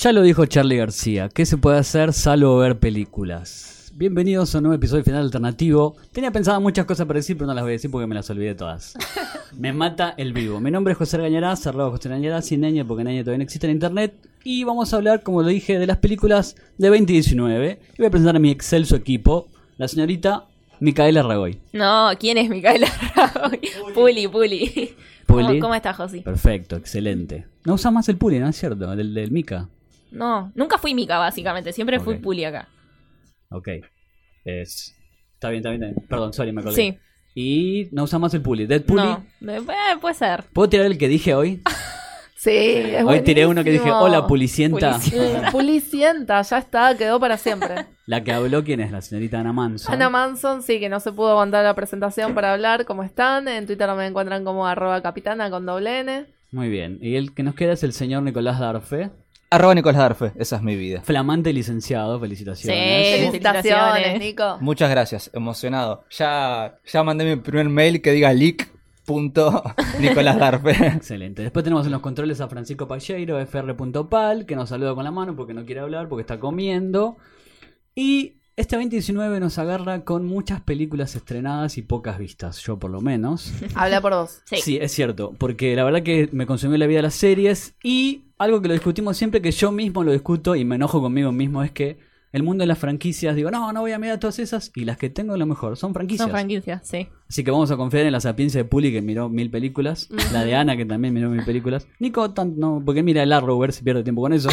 Ya lo dijo Charlie García, ¿qué se puede hacer salvo ver películas? Bienvenidos a un nuevo episodio de Final Alternativo. Tenía pensado muchas cosas para decir, pero no las voy a decir porque me las olvidé todas. Me mata el vivo. Mi nombre es José Gañarás, arroba José Gañarás, sin Neña, porque Neña todavía no existe en internet. Y vamos a hablar, como lo dije, de las películas de 2019. Y voy a presentar a mi excelso equipo, la señorita Micaela Ragoy. No, ¿quién es Micaela Ragoy? Puli, Puli. Puli. ¿Cómo, cómo estás, Josi? Perfecto, excelente. No usas más el Puli, ¿no es cierto? Del, del Mica. No, nunca fui Mica, básicamente. Siempre fui. Puli acá. Ok. Es... Está bien, está bien, está bien. Perdón, sorry, me acordé. Sí. Y no usa más el Puli. Dead Puli. No, eh, puede ser. ¿Puedo tirar el que dije hoy? Sí, es Hoy tiré uno que dije, hola Pulicienta. Pulicienta. Pulicienta, ya está, quedó para siempre. La que habló, ¿quién es? La señorita Ana Manson. Ana Manson, sí, que no se pudo aguantar la presentación para hablar. ¿Cómo están? En Twitter me encuentran como arroba capitana con doble N. Muy bien. Y el que nos queda es el señor Nicolás Darfe. Arroba Nicolás Darfe, esa es mi vida. Flamante licenciado, felicitaciones. Sí. Felicitaciones. Nico. Muchas gracias, emocionado. Ya, ya mandé mi primer mail que diga leak.nicolás Darfe. Excelente. Después tenemos en los controles a Francisco Pacheiro, fr.pal, que nos saluda con la mano porque no quiere hablar, porque está comiendo. Y este 2019 nos agarra con muchas películas estrenadas y pocas vistas, yo por lo menos. Habla por vos. Sí. es cierto, porque la verdad que me consumió la vida las series y algo que lo discutimos siempre, que yo mismo lo discuto y me enojo conmigo mismo, es que el mundo de las franquicias, digo, no, no voy a mirar todas esas y las que tengo a lo mejor son franquicias. Son franquicias, sí. Así que vamos a confiar en la sapiencia de Puli que miró mil películas, la de Ana que también miró mil películas. Nico, tan- no, porque mira el Arrowverse pierde tiempo con eso.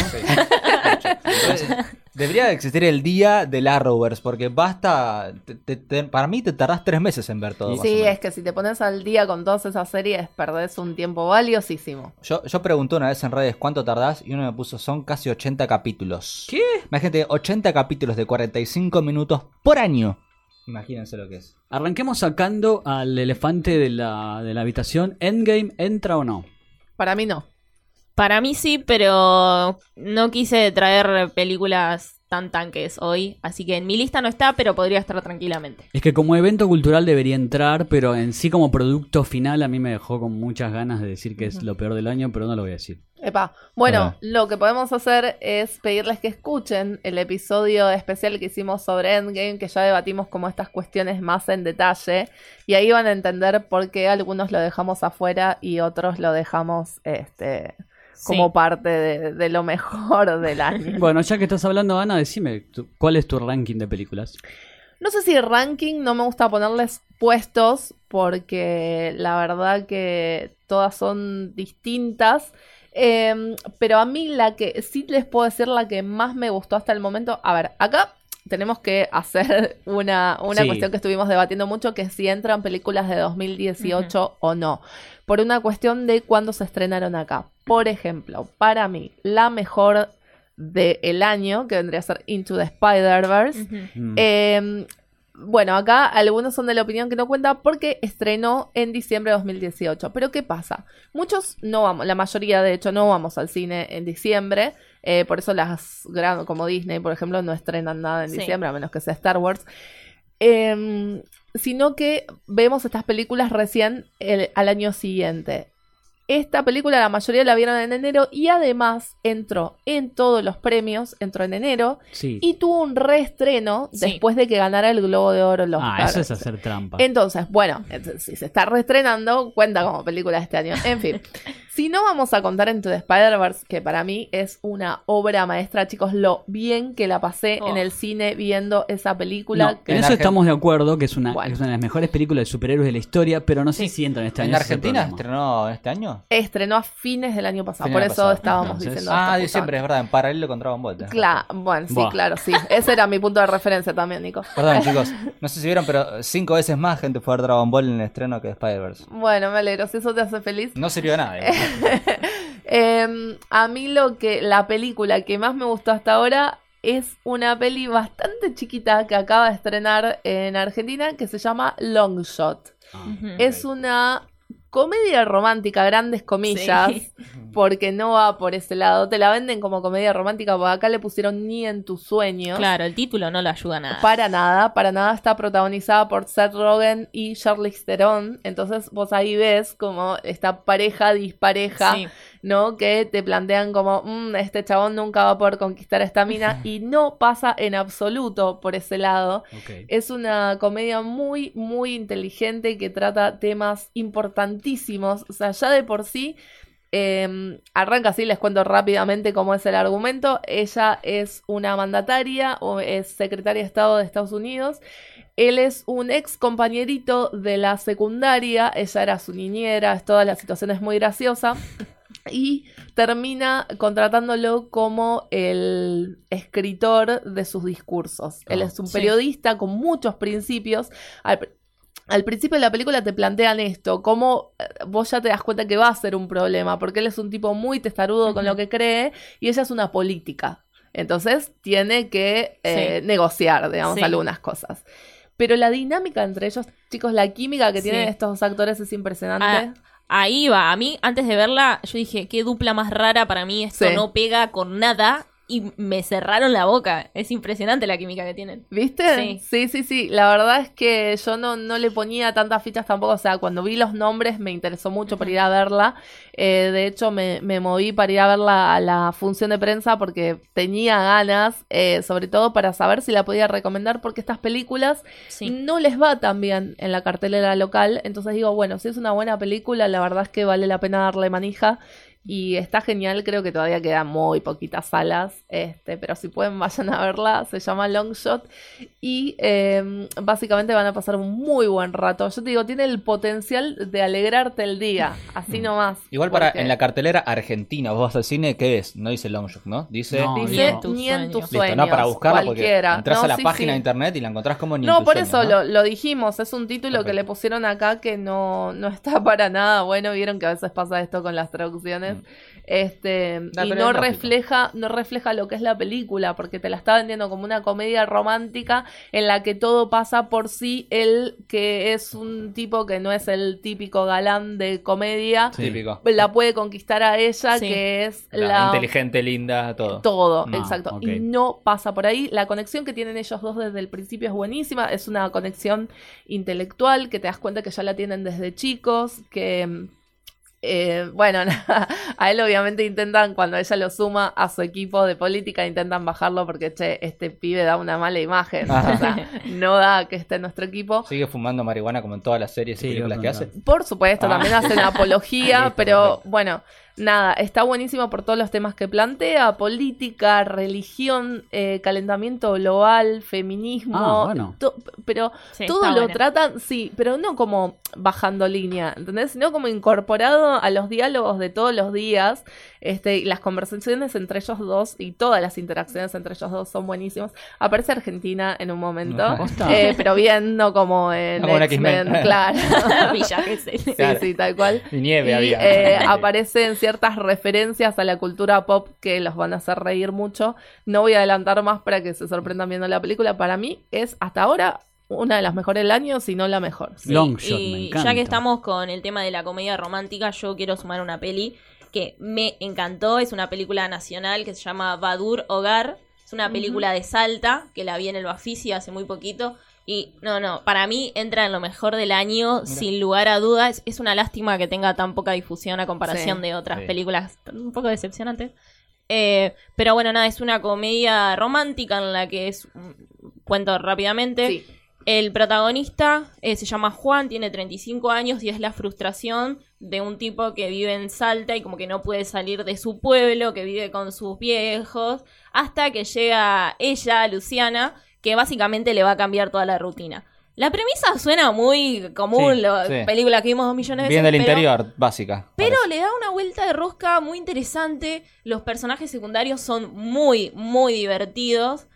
Entonces, Debería existir el día del Arrowverse, porque basta. te- te- te- para mí te tardás tres meses en ver todo. Sí, es que si te pones al día con todas esas series, perdés un tiempo valiosísimo. Yo, yo pregunté una vez en redes cuánto tardás y uno me puso son casi 80 capítulos. ¿Qué? Imagínate, 80 capítulos de 45 minutos por año. Imagínense lo que es. Arranquemos sacando al elefante de la, de la habitación. ¿Endgame entra o no? Para mí no. Para mí sí, pero no quise traer películas tan tanques hoy. Así que en mi lista no está, pero podría estar tranquilamente. Es que como evento cultural debería entrar, pero en sí como producto final a mí me dejó con muchas ganas de decir que es lo peor del año, pero no lo voy a decir. Epa. Bueno, lo que podemos hacer es pedirles que escuchen el episodio especial que hicimos sobre Endgame, que ya debatimos como estas cuestiones más en detalle, y ahí van a entender por qué algunos lo dejamos afuera y otros lo dejamos este como Sí. parte de, de lo mejor del año. Bueno, ya que estás hablando, Ana, decime, ¿cuál es tu ranking de películas? No sé si ranking, no me gusta ponerles puestos porque la verdad que todas son distintas. Em, pero a mí la que sí les puedo decir la que más me gustó hasta el momento. A ver, acá tenemos que hacer una, una Sí. cuestión que estuvimos debatiendo mucho, que si entran películas de 2018 o no. Por una cuestión de cuándo se estrenaron acá. Por ejemplo, para mí, la mejor del año, que vendría a ser Into the Spider-Verse. Mm. eh, bueno, acá algunos son de la opinión que no cuenta porque estrenó en diciembre de 2018. Pero ¿qué pasa? Muchos no vamos, la mayoría de hecho no vamos al cine en diciembre. eh, por eso las gran, como Disney, por ejemplo, no estrenan nada en Sí. diciembre, a menos que sea Star Wars. Em, sino que vemos estas películas recién el- al año siguiente. Esta película la mayoría la vieron en enero y además entró en todos los premios, entró en enero sí. y tuvo un reestreno Sí. después de que ganara el Globo de Oro. Los Ah, eso es hacer trampa. Entonces, bueno, entonces, si se está reestrenando, cuenta como película de este año. En fin, si no vamos a contar Into the Spider-Verse, que para mí es una obra maestra, chicos, lo bien que la pasé Oh. en el cine viendo esa película. No, que- en En eso Argen- estamos de acuerdo, que es una, Bueno. es una de las mejores películas de superhéroes de la historia, pero no sé Sí. si entra en este año. ¿En Argentina estrenó este año? Estrenó a fines del año pasado, por eso pasado. estábamos Entonces- diciendo. Ah, diciembre, es verdad, en paralelo con Dragon Ball. Claro, bueno, sí, Buah. claro, sí. Ese era mi punto de referencia también, Nico. Perdón, chicos. No sé si vieron, pero cinco veces más gente fue a ver Dragon Ball en el estreno que Spider-Verse. Bueno, me alegro, si eso te hace feliz. No sirvió de nada. Eh, a mí lo que la película que más me gustó hasta ahora es una peli bastante chiquita que acaba de estrenar en Argentina que se llama Long Shot. Ah. Es una comedia romántica, grandes comillas, Sí. porque no va por ese lado. Te la venden como comedia romántica, porque acá le pusieron ni en tus sueños. Claro, el título no le ayuda nada. Para nada, para nada está protagonizada por Seth Rogen y Charlize Theron. Entonces vos ahí ves como esta pareja dispareja, Sí. ¿No? Que te plantean como, "Mm, este chabón nunca va a poder conquistar a esta mina. y no pasa en absoluto por ese lado. Es una comedia muy, muy inteligente que trata temas importantísimos. O sea, ya de por sí, eh, arranca así, les cuento rápidamente cómo es el argumento. Ella es una mandataria o es secretaria de Estado de Estados Unidos. Él es un ex compañerito de la secundaria. Ella era su niñera. Es toda la situación es muy graciosa. Y termina contratándolo como el escritor de sus discursos. Él Ah, es un sí. periodista con muchos principios. Al, al principio de la película te plantean esto, cómo eh, vos ya te das cuenta que va a ser un problema, porque él es un tipo muy testarudo con lo que cree y ella es una política. Entonces tiene que eh, Sí. negociar, digamos, Sí. algunas cosas. Pero la dinámica entre ellos, chicos, la química que Sí. tienen estos actores es impresionante. Ah, Ahí va. A mí, antes de verla, yo dije, qué dupla más rara para mí. Esto Sí. no pega con nada. Y me cerraron la boca. Es impresionante la química que tienen. ¿Viste? Sí. sí, sí, sí. La verdad es que yo no, no le ponía tantas fichas tampoco. O sea, cuando vi los nombres me interesó mucho para ir a verla. Eh, de hecho, me, me moví para ir a verla a la función de prensa porque tenía ganas, eh, sobre todo para saber si la podía recomendar, porque estas películas Sí. no les va tan bien en la cartelera local. Entonces digo, bueno, si es una buena película, la verdad es que vale la pena darle manija. Y está genial, creo que todavía quedan muy poquitas salas, este, pero si pueden vayan a verla, se llama Long Shot y eh, básicamente van a pasar un muy buen rato. Yo te digo, tiene el potencial de alegrarte el día, así nomás. Igual para en la cartelera argentina, vos vas al cine, ¿qué es? No dice Long Shot, ¿no? Dice. No, Dice no. ni en tus Listo, sueños. no para buscarla cualquiera. porque entras No, a la sí, página sí. de internet y la encontrás como ni en No, tus por sueños, eso ¿no? lo, lo dijimos, es un título que le pusieron acá que no, no está para nada bueno, vieron que a veces pasa esto con las traducciones. Este, y no refleja, no refleja lo que es la película, porque te la está vendiendo como una comedia romántica en la que todo pasa por sí, él que es un tipo que no es el típico galán de comedia, Sí. La puede conquistar a ella, Sí. que es La, la inteligente, linda, todo. todo, No, exacto. Y no pasa por ahí. La conexión que tienen ellos dos desde el principio es buenísima. Es una conexión intelectual que te das cuenta que ya la tienen desde chicos, que... eh, bueno, a él obviamente intentan, cuando ella lo suma a su equipo de política, intentan bajarlo porque, che, este pibe da una mala imagen. Ajá. O sea, no da que esté en nuestro equipo. Sigue fumando marihuana como en todas las series Sí, y películas que hace. Por supuesto, Ah. también hacen apología, pero bueno, nada, está buenísimo por todos los temas que plantea, política, religión, eh, calentamiento global, feminismo, Ah, bueno. to- pero Sí, todo lo buena. tratan, sí, pero no como bajando línea, ¿entendés? Sino como incorporado a los diálogos de todos los días, este, y las conversaciones entre ellos dos y todas las interacciones entre ellos dos son buenísimas. Aparece Argentina en un momento, eh, pero bien, no como en No X-Men, claro. Villa. Sí, Claro. sí, tal cual. Y nieve Y, había. eh, aparecen ciertas referencias a la cultura pop que los van a hacer reír mucho. No voy a adelantar más para que se sorprendan viendo la película. Para mí es hasta ahora una de las mejores del año, si no la mejor. Sí, Long Shot, y me encanta. ya que estamos con el tema de la comedia romántica, yo quiero sumar una peli que me encantó. Es una película nacional que se llama Badur Hogar. Es una película de Salta, que la vi en el Bafisi hace muy poquito. Y no, no, para mí entra en lo mejor del año, sin lugar a dudas. Es una lástima que tenga tan poca difusión a comparación Sí. de otras Sí. películas un poco decepcionantes. Eh, pero bueno, nada, es una comedia romántica en la que es. Cuento rápidamente. Sí. El protagonista eh, se llama Juan, tiene 35 años y es la frustración de un tipo que vive en Salta y como que no puede salir de su pueblo, que vive con sus viejos, hasta que llega ella, Luciana, que básicamente le va a cambiar toda la rutina. La premisa suena muy común, Sí, lo- sí. película que vimos dos millones de Bien veces. del pero- interior, básica. pero parece. le da una vuelta de rosca muy interesante. Los personajes secundarios son muy, muy divertidos.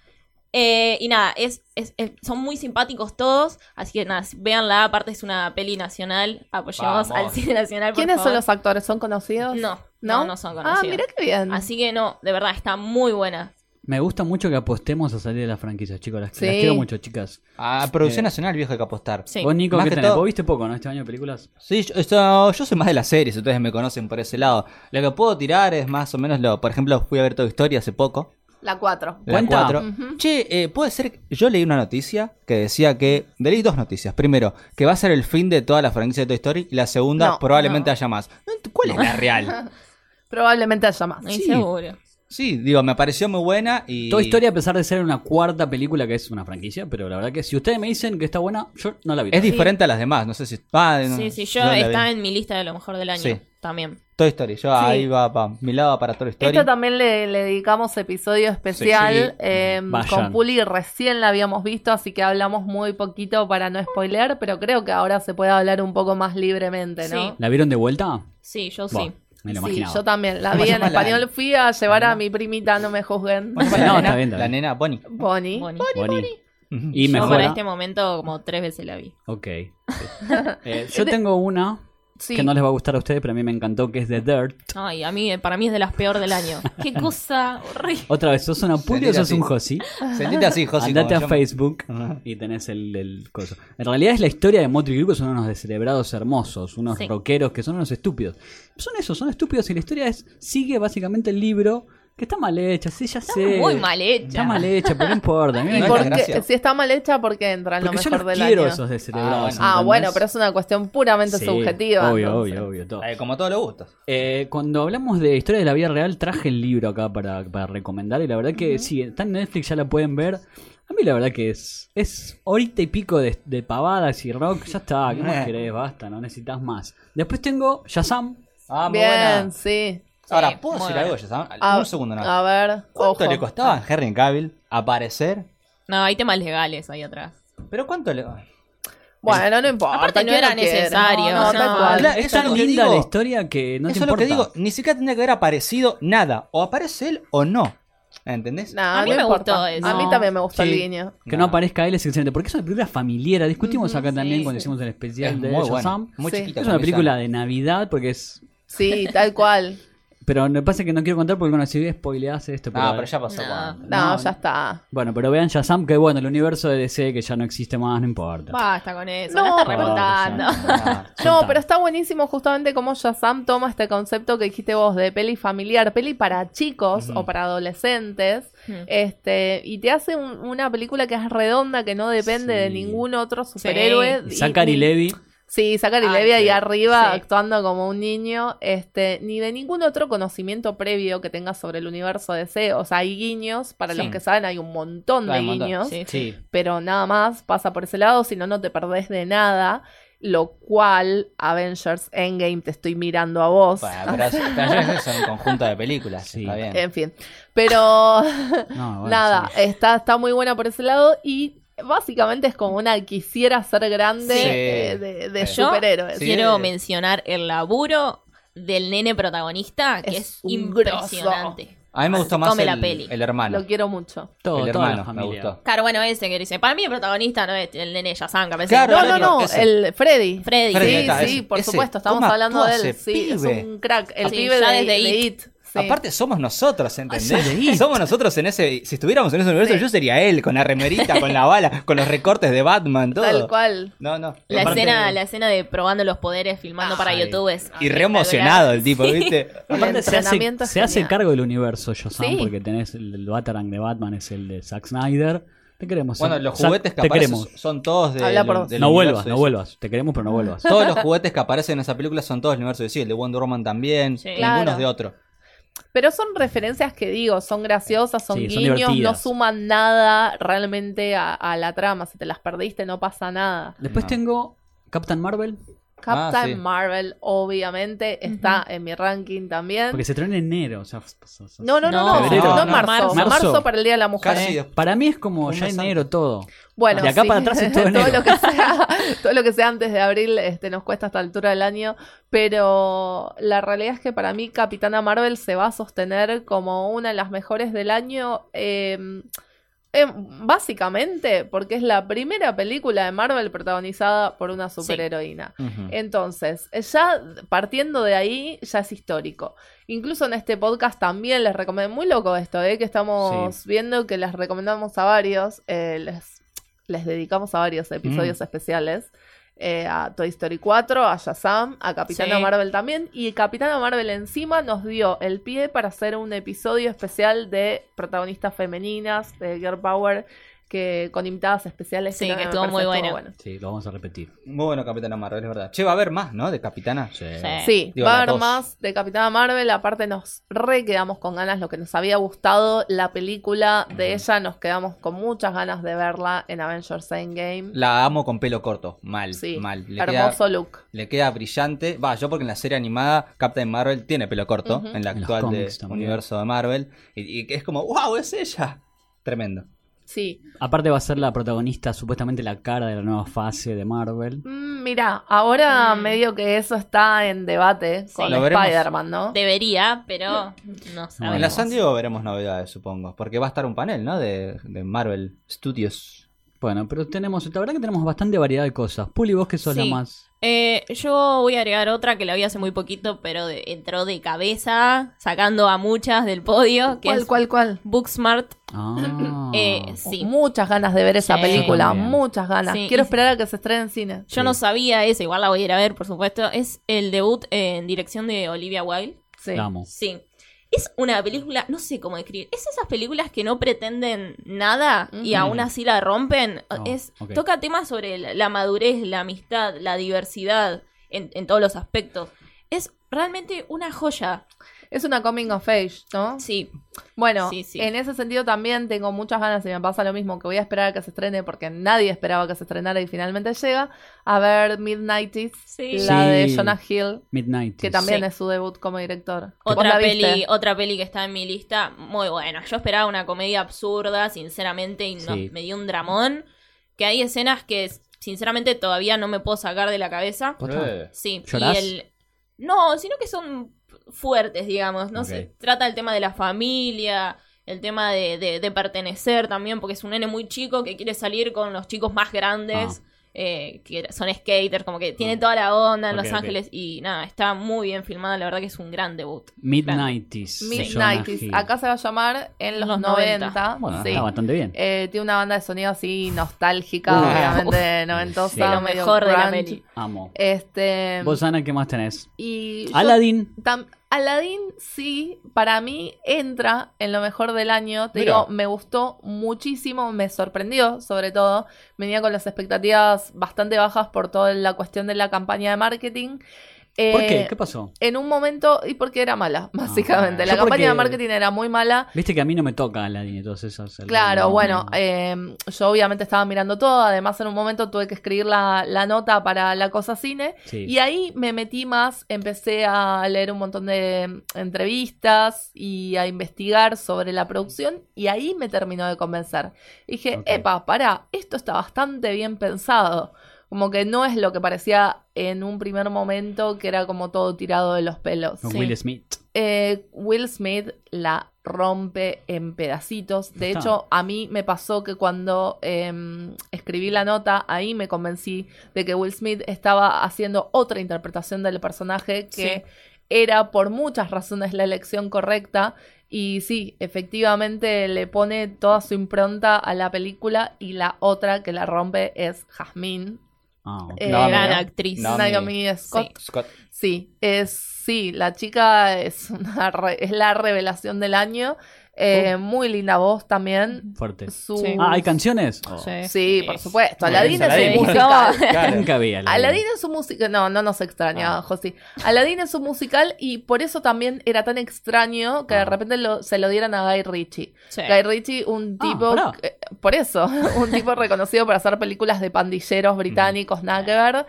Eh, y nada, es, es- es- son muy simpáticos todos. Así que nada, véanla. Aparte es una peli nacional. Apoyemos Vamos. al cine nacional. por ¿Quiénes son los actores? ¿Son conocidos? No, no, no son Ah, conocidos. mira qué bien. Así que no, de verdad, está muy buena. Me gusta mucho que apostemos a salir de la franquicia, chicos. Las, Sí. las quiero mucho, chicas. A producción Eh, nacional, viejo, hay que apostar. Sí. Vos, Nico, Más ¿qué que tenés? todo- Vos viste poco, ¿no? Este año de películas. Sí, yo, esto- yo soy más de las series, ustedes me conocen por ese lado. Lo que puedo tirar es más o menos lo. Por ejemplo, fui a ver Toy Story hace poco. La 4. La ¿Cuenta? 4. Ujú. Che, eh, puede ser. Yo leí una noticia que decía que. Leí dos noticias. Primero, que va a ser el fin de toda la franquicia de Toy Story. Y la segunda, No, probablemente no. haya más. ¿Cuál es la real? Probablemente haya más. Sí. seguro. Sí, digo, me pareció muy buena y. Toda historia, a pesar de ser una cuarta película que es una franquicia, pero la verdad que si ustedes me dicen que está buena, yo no la vi. Es diferente a las demás, no sé si. Ah, no, Sí, sí, yo no vi. está en mi lista de lo mejor del año Sí. También. Toy Story, yo ahí va, va, mi lado va para Toy Story. Esta también le, le dedicamos episodio especial. Sí, sí. eh, Vayan. con Puli recién la habíamos visto, así que hablamos muy poquito para no spoilear, pero creo que ahora se puede hablar un poco más libremente, ¿no? Sí. ¿La vieron de vuelta? Sí, yo sí. me lo Sí, imaginaba. yo también. La ¿Cómo vi en la- español. Fui a llevar a mi primita, no me juzguen. ¿Cómo se No, la está bien, está La bien. nena Bonnie. Bonnie. Bonnie. Bonnie. Ujú. Y Yo mejora. para este momento como tres veces la vi. Ok. Eh, yo tengo una Sí. que no les va a gustar a ustedes, pero a mí me encantó, que es The Dirt. Ay, a mí, para mí es de las peor del año. Qué cosa horrible. Otra vez, ¿sos una Puli o sos así. un Josi? Sentite así, José. Andate a yo. Facebook y tenés el, el coso. En realidad es la historia de Motley Crue, que son unos descerebrados hermosos, unos Sí. rockeros que son unos estúpidos. Son esos, son estúpidos y la historia es sigue básicamente el libro que está mal hecha, sí, ya Está sé. muy mal hecha. Está mal hecha, pero no importa. A mí me ¿Y No, por qué? gracia. Si está mal hecha, porque entra en lo Porque yo mejor los del quiero año. esos descerebrados. Ah, bueno. Ah, bueno, pero es una cuestión puramente Sí, subjetiva. Obvio, entonces. obvio, obvio, todo. Eh, como todos los gustos. Eh, cuando hablamos de historia de la vida real, traje el libro acá para, para recomendar. Y la verdad que sí, está en Netflix, ya la pueden ver. A mí la verdad que es, es horita y pico de, de pavadas y rock. Ya está, ¿qué más Eh. querés? Basta, no necesitas más. Después tengo Shazam. Ah, muy Bien, buena. sí. Ahora, ¿puedo muy decir algo? A, Un segundo nada. a ver, ¿Cuánto ojo. le costaba a Henry Cavill aparecer? No, hay temas legales ahí atrás. ¿Pero cuánto le.? Bueno, no importa. Aparte no ¿quién era lo quiere? necesario, No, no, tal no. cual. Claro, Es tan lo que linda digo. la historia que no te Eso es lo importa. que digo. Ni siquiera tendría que haber aparecido nada. O aparece él o no. ¿Entendés? No, A mí no me importa. gustó eso. A mí también me gustó Sí. el guiño. Que no No. aparezca él es excelente. Porque es una película familiar. Discutimos acá también sí, cuando hicimos el especial Es de muy buena. Shazam. Muy Sí. chiquita. Es una película de Navidad porque es. Sí, tal cual. Pero me pasa que no quiero contar porque bueno, si spoileás esto. Ah, pero ya pasó. No. No, No, ya está. Bueno, pero vean Shazam, que bueno, el universo de DC que ya no existe más, no importa. Basta con eso. No. No, está remontando. No, pero está buenísimo justamente cómo Shazam toma este concepto que dijiste vos de peli familiar, peli para chicos o para adolescentes, este, y te hace un- una película que es redonda, que no depende de Sí. ningún otro superhéroe. Y Zachary y- Levi. Sí, Zachary Ay, Levi ahí sí. arriba Sí. actuando como un niño, este, ni de ningún otro conocimiento previo que tengas sobre el universo DC. O sea, hay guiños, para Sí. los que saben, hay un montón de un montón. guiños, Sí, sí. Sí. pero nada más pasa por ese lado, si no, no te perdés de nada. Lo cual, Avengers Endgame, te estoy mirando a vos. Bueno, pero, pero es un conjunto de películas. Sí. Está bien. En fin, pero No, bueno, nada, sí. está, está muy buena por ese lado y básicamente es como una quisiera ser grande Sí. eh, de. Yo superhéroes. Sí. Quiero mencionar el laburo del nene protagonista, que Es es, impresionante. A mí me gustó más la el, peli. el hermano. Lo quiero mucho. Todo, el hermano me gustó. Claro, bueno, ese que dice, para mí el protagonista no es el nene Yazan, que Claro, No, no, no, no, el Freddy. Freddy. Freddy, Sí, está, sí, ese- por supuesto, estamos ¿Cómo hablando de él. Sí, es pibe? un crack. El Sí, pibe ya de, desde de It. It. Sí. Aparte somos nosotros, ¿entendés? Sí, It. somos nosotros en ese... Si estuviéramos en ese universo, Sí. yo sería él, con la remerita, con la bala, con los recortes de Batman, todo. Tal cual. No, no. La Aparte- escena, la escena de probando los poderes filmando para Ay. YouTube es Y re emocionado el tipo, Sí. ¿viste? Aparte se hace, se hace cargo del universo Sí. porque tenés el, el Batarang de Batman es el de Zack Snyder. Te queremos. Bueno, los juguetes que te aparecen queremos. son todos de, Habla por vos. del No vuelvas, no vuelvas. Te queremos, pero no vuelvas. Todos los juguetes que aparecen en esa película son todos del universo de DC. El de Wonder Woman también. Sí. Ninguno Claro. es de otro. Pero son referencias que digo, son graciosas, son Sí, son guiños, no suman nada realmente a, a la trama. Si te las perdiste, no pasa nada. Después No. tengo Captain Marvel, Captain Ah, sí. Marvel, obviamente, está en mi ranking también. porque se trae en enero. O sea, No, no, no, No, no, no, en marzo. Marzo. marzo. para el Día de la Mujer. Casi. Para mí es como ya mes enero todo. Bueno, De acá sí. para atrás es todo enero. lo que sea, todo lo que sea antes de abril este, nos cuesta a esta altura del año, pero la realidad es que para mí Capitana Marvel se va a sostener como una de las mejores del año. eh, Eh, básicamente porque es la primera película de Marvel protagonizada por una superheroína. Ujú. Entonces, ya partiendo de ahí, ya es histórico. Incluso en este podcast también les recomiendo, muy loco esto, ¿eh? que estamos viendo que les recomendamos a varios, eh, les, les dedicamos a varios episodios Mm. especiales. Eh, a Toy Story 4, a Shazam, a Capitana Sí. Marvel también. Y Capitana Marvel encima nos dio el pie para hacer un episodio especial de protagonistas femeninas, de Girl Power, que con invitadas especiales. Sí, que estuvo muy estuvo buena. Sí, lo vamos a repetir. Muy bueno Capitana Marvel, es verdad. Che, va a haber más, ¿no? De Capitana. Sí. Sí. Digo, va a haber dos. más de Capitana Marvel. Aparte, nos re quedamos con ganas. Lo que nos había gustado, la película de ella, nos quedamos con muchas ganas de verla en Avengers Endgame. La amo con pelo corto. Mal, Sí, mal. Le hermoso queda, look. le queda brillante. Va, yo porque en la serie animada Captain Marvel tiene pelo corto. En la actual de universo de Marvel. Y, y que es como, wow, es ella. Tremendo. Sí. Aparte va a ser la protagonista, supuestamente la cara de la nueva fase de Marvel. Mm, Mira, ahora Mm. medio que eso está en debate con Lo veremos. Spider-Man, ¿no? Debería, pero no sabemos. En la San Diego veremos novedades, supongo. Porque va a estar un panel, ¿no? De, de Marvel Studios. Bueno, pero tenemos, la verdad que tenemos bastante variedad de cosas. Puli, vos que sos la Sí. más. Eh, yo voy a agregar otra que la vi hace muy poquito, pero de- entró de cabeza, sacando a muchas del podio, que ¿Cuál, es cuál, cuál? Booksmart. Ah. Eh, sí. Muchas ganas de ver esa Sí. película, muchas ganas. Sí, Quiero esperar a que se estrene en cine. Yo no sabía eso, igual la voy a ir a ver, por supuesto. Es el debut en dirección de Olivia Wilde. Sí. La amo. Sí. Es una película, no sé cómo describir. Es esas películas que no pretenden nada y aún así la rompen. Es. Toca temas sobre la, la madurez, la amistad, la diversidad en, en todos los aspectos. Es realmente una joya. Es una coming of age, ¿no? Sí. Bueno, Sí, sí. en ese sentido también tengo muchas ganas y me pasa lo mismo que voy a esperar a que se estrene porque nadie esperaba que se estrenara y finalmente llega a ver Midnighties, Sí. la de. Jonah Hill, Midnight. que también Sí. es su debut como director. ¿Vos Otra peli, otra peli que está en mi lista, muy buena. Yo esperaba una comedia absurda, sinceramente, y no- Sí. me dio un dramón. Que hay escenas que, sinceramente, todavía no me puedo sacar de la cabeza. Sí, ¿Llorás? y el... No, sino que son fuertes, digamos. No Ok. sé, trata el tema de la familia, el tema de, de- de pertenecer también, porque es un nene muy chico que quiere salir con los chicos más grandes, eh, que son skaters, como que tiene Ah. toda la onda en Los. Ángeles y nada, está muy bien filmada, la verdad que es un gran debut. Midnighties. de Jonah Midnighties. Hill. Acá se va a llamar en los, Los 90. 90. Bueno, sí. está bastante bien. Eh, tiene una banda de sonido así nostálgica, Uh. obviamente noventosa, Sí. Lo mejor de la peli. Amo. Este, Vos, Ana, ¿qué más tenés? y Aladdin. Tam- Aladdin sí, para mí entra en lo mejor del año. Te Mira. digo, me gustó muchísimo, me sorprendió sobre todo. Venía con las expectativas bastante bajas por toda la cuestión de la campaña de marketing. ¿Por Eh, qué? ¿Qué pasó? En un momento, y porque era mala, básicamente. Ah, la yo campaña de marketing era muy mala. Viste que a mí no me toca Aladdin y todas esas. Claro, no, bueno, no. eh, yo obviamente estaba mirando todo, además en un momento tuve que escribir la, la nota para la cosa cine Sí. y ahí me metí más, empecé a leer un montón de entrevistas y a investigar sobre la producción y ahí me terminó de convencer. Dije, epa, pará, esto está bastante bien pensado. Como que no es lo que parecía en un primer momento, que era como todo tirado de los pelos. Sí. Will Smith. Eh, Will Smith la rompe en pedacitos. De Está. hecho, a mí me pasó que cuando em, escribí la nota, ahí me convencí de que Will Smith estaba haciendo otra interpretación del personaje que era por muchas razones la elección correcta. Y sí, efectivamente le pone toda su impronta a la película y la otra que la rompe es Jasmine. Ah. Eh, Naomi, gran ¿no? actriz. Naomi. Naomi Scott. Scott. Sí, es sí, la chica es una re- es la revelación del año. Eh, Muy linda voz también. Fuerte. Su- Sí. Ah, ¿hay canciones? Oh. Sí. Sí, por supuesto. Bien, es un Aladdin. musical. Claro. Nunca vi Aladdin. Aladdin es un musical. No, no nos extraña, Ah. Josi. Aladdin es un musical y por eso también era tan extraño que de Ah. repente lo- se lo dieran a Guy Ritchie. Sí. Guy Ritchie, un Ah, tipo. que- por eso, un tipo reconocido por hacer películas de pandilleros británicos, nada que ver.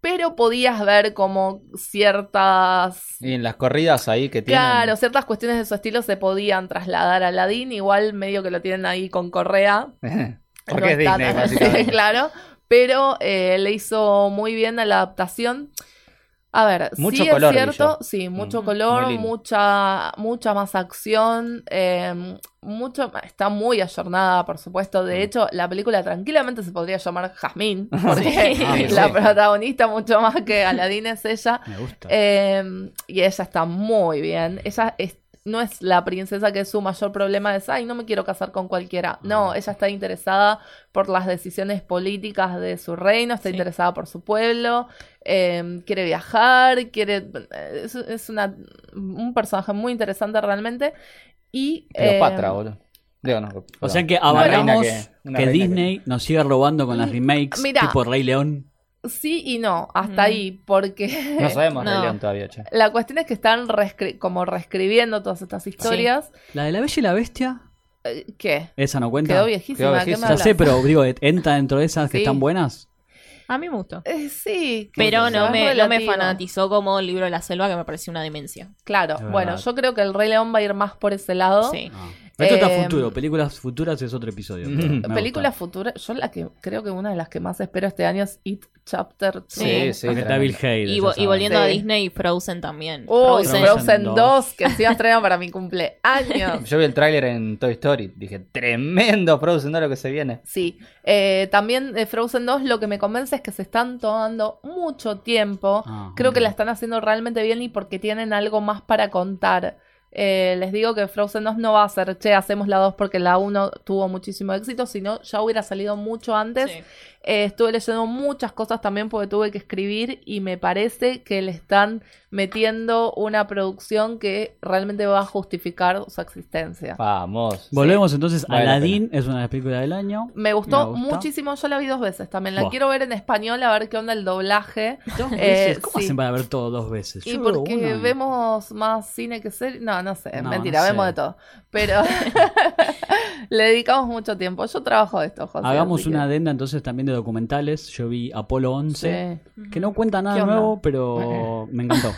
Pero podías ver como ciertas Y en las corridas ahí que tienen. Claro, ciertas cuestiones de su estilo se podían trasladar a Aladdin, igual medio que lo tienen ahí con Correa. Porque No es Disney, tan- claro, pero eh, le hizo muy bien a la adaptación. A ver, Mucho sí color, es cierto, sí, mucho Mm, color, mucha, mucha más acción, eh, mucho, está muy ayornada, por supuesto. Mm. De hecho, la película tranquilamente se podría llamar Jasmine, porque Sí. Ah, la sí. protagonista mucho más que Aladdin es ella. Me gusta. Eh, y ella está muy bien. Ella es- no es la princesa que es su mayor problema es, ay, no me quiero casar con cualquiera. No, ella está interesada por las decisiones políticas de su reino, está Sí. interesada por su pueblo, eh, quiere viajar, quiere... Es, es una, un personaje muy interesante realmente. Y... Cleopatra, eh, boludo. Digo, no, o sea que avalamos que- Disney nos siga robando con las remakes Mira. tipo Rey León. Sí y no, hasta Mm. ahí, porque... No sabemos No. Rey León todavía, che. La cuestión es que están reescri- como reescribiendo todas estas historias. La de la Bella y la Bestia, Eh, ¿Qué? esa no cuenta. Quedó viejísima. Quedó ¿de qué me viejísima. Ya sé, pero digo, entra dentro de esas que están buenas. A mí me gustó. Eh, sí. Pero no me, no me fanatizó como el libro de la selva, que me pareció una demencia. Claro, bueno, yo creo que el Rey León va a ir más por ese lado. Sí. Ah. Esto está Eh, futuro, películas futuras es otro episodio. Mm. Películas futuras, yo la que creo que una de las que más espero este año es It Chapter 2. Sí, sí. Está Bill. Hader. Y, vo- volviendo a. Disney, Frozen también. Uy, Frozen Frozen, 2, 2, que sí estrena para mi cumpleaños. Yo vi el tráiler en Toy Story. Dije, tremendo Frozen, no lo que se viene. Sí, eh, también de Frozen 2 lo que me convence es que se están tomando mucho tiempo. Ah, Creo que la están haciendo realmente bien y porque tienen algo más para contar. Eh, les digo que Frozen 2 no va a ser, che, hacemos la 2 porque la 1 tuvo muchísimo éxito, sino ya hubiera salido mucho antes. Sí. Eh, estuve leyendo muchas cosas también porque tuve que escribir y me parece que le están metiendo una producción que realmente va a justificar su existencia. Vamos. Volvemos entonces. Vale la Aladdin es una de las películas del año. Me gustó Me muchísimo, yo la vi dos veces también. La Buah. quiero ver en español a ver qué onda el doblaje. Dos Eh. ¿Cómo sí. hacen para ver todo dos veces? Y Yo porque vemos más cine que serie. No, no sé, No, mentira, no sé. vemos de todo. Pero le dedicamos mucho tiempo. Yo trabajo de esto, José. Hagamos una que- adenda entonces también de documentales. Yo vi Apolo 11, Sí. que no cuenta nada nuevo, pero me encantó.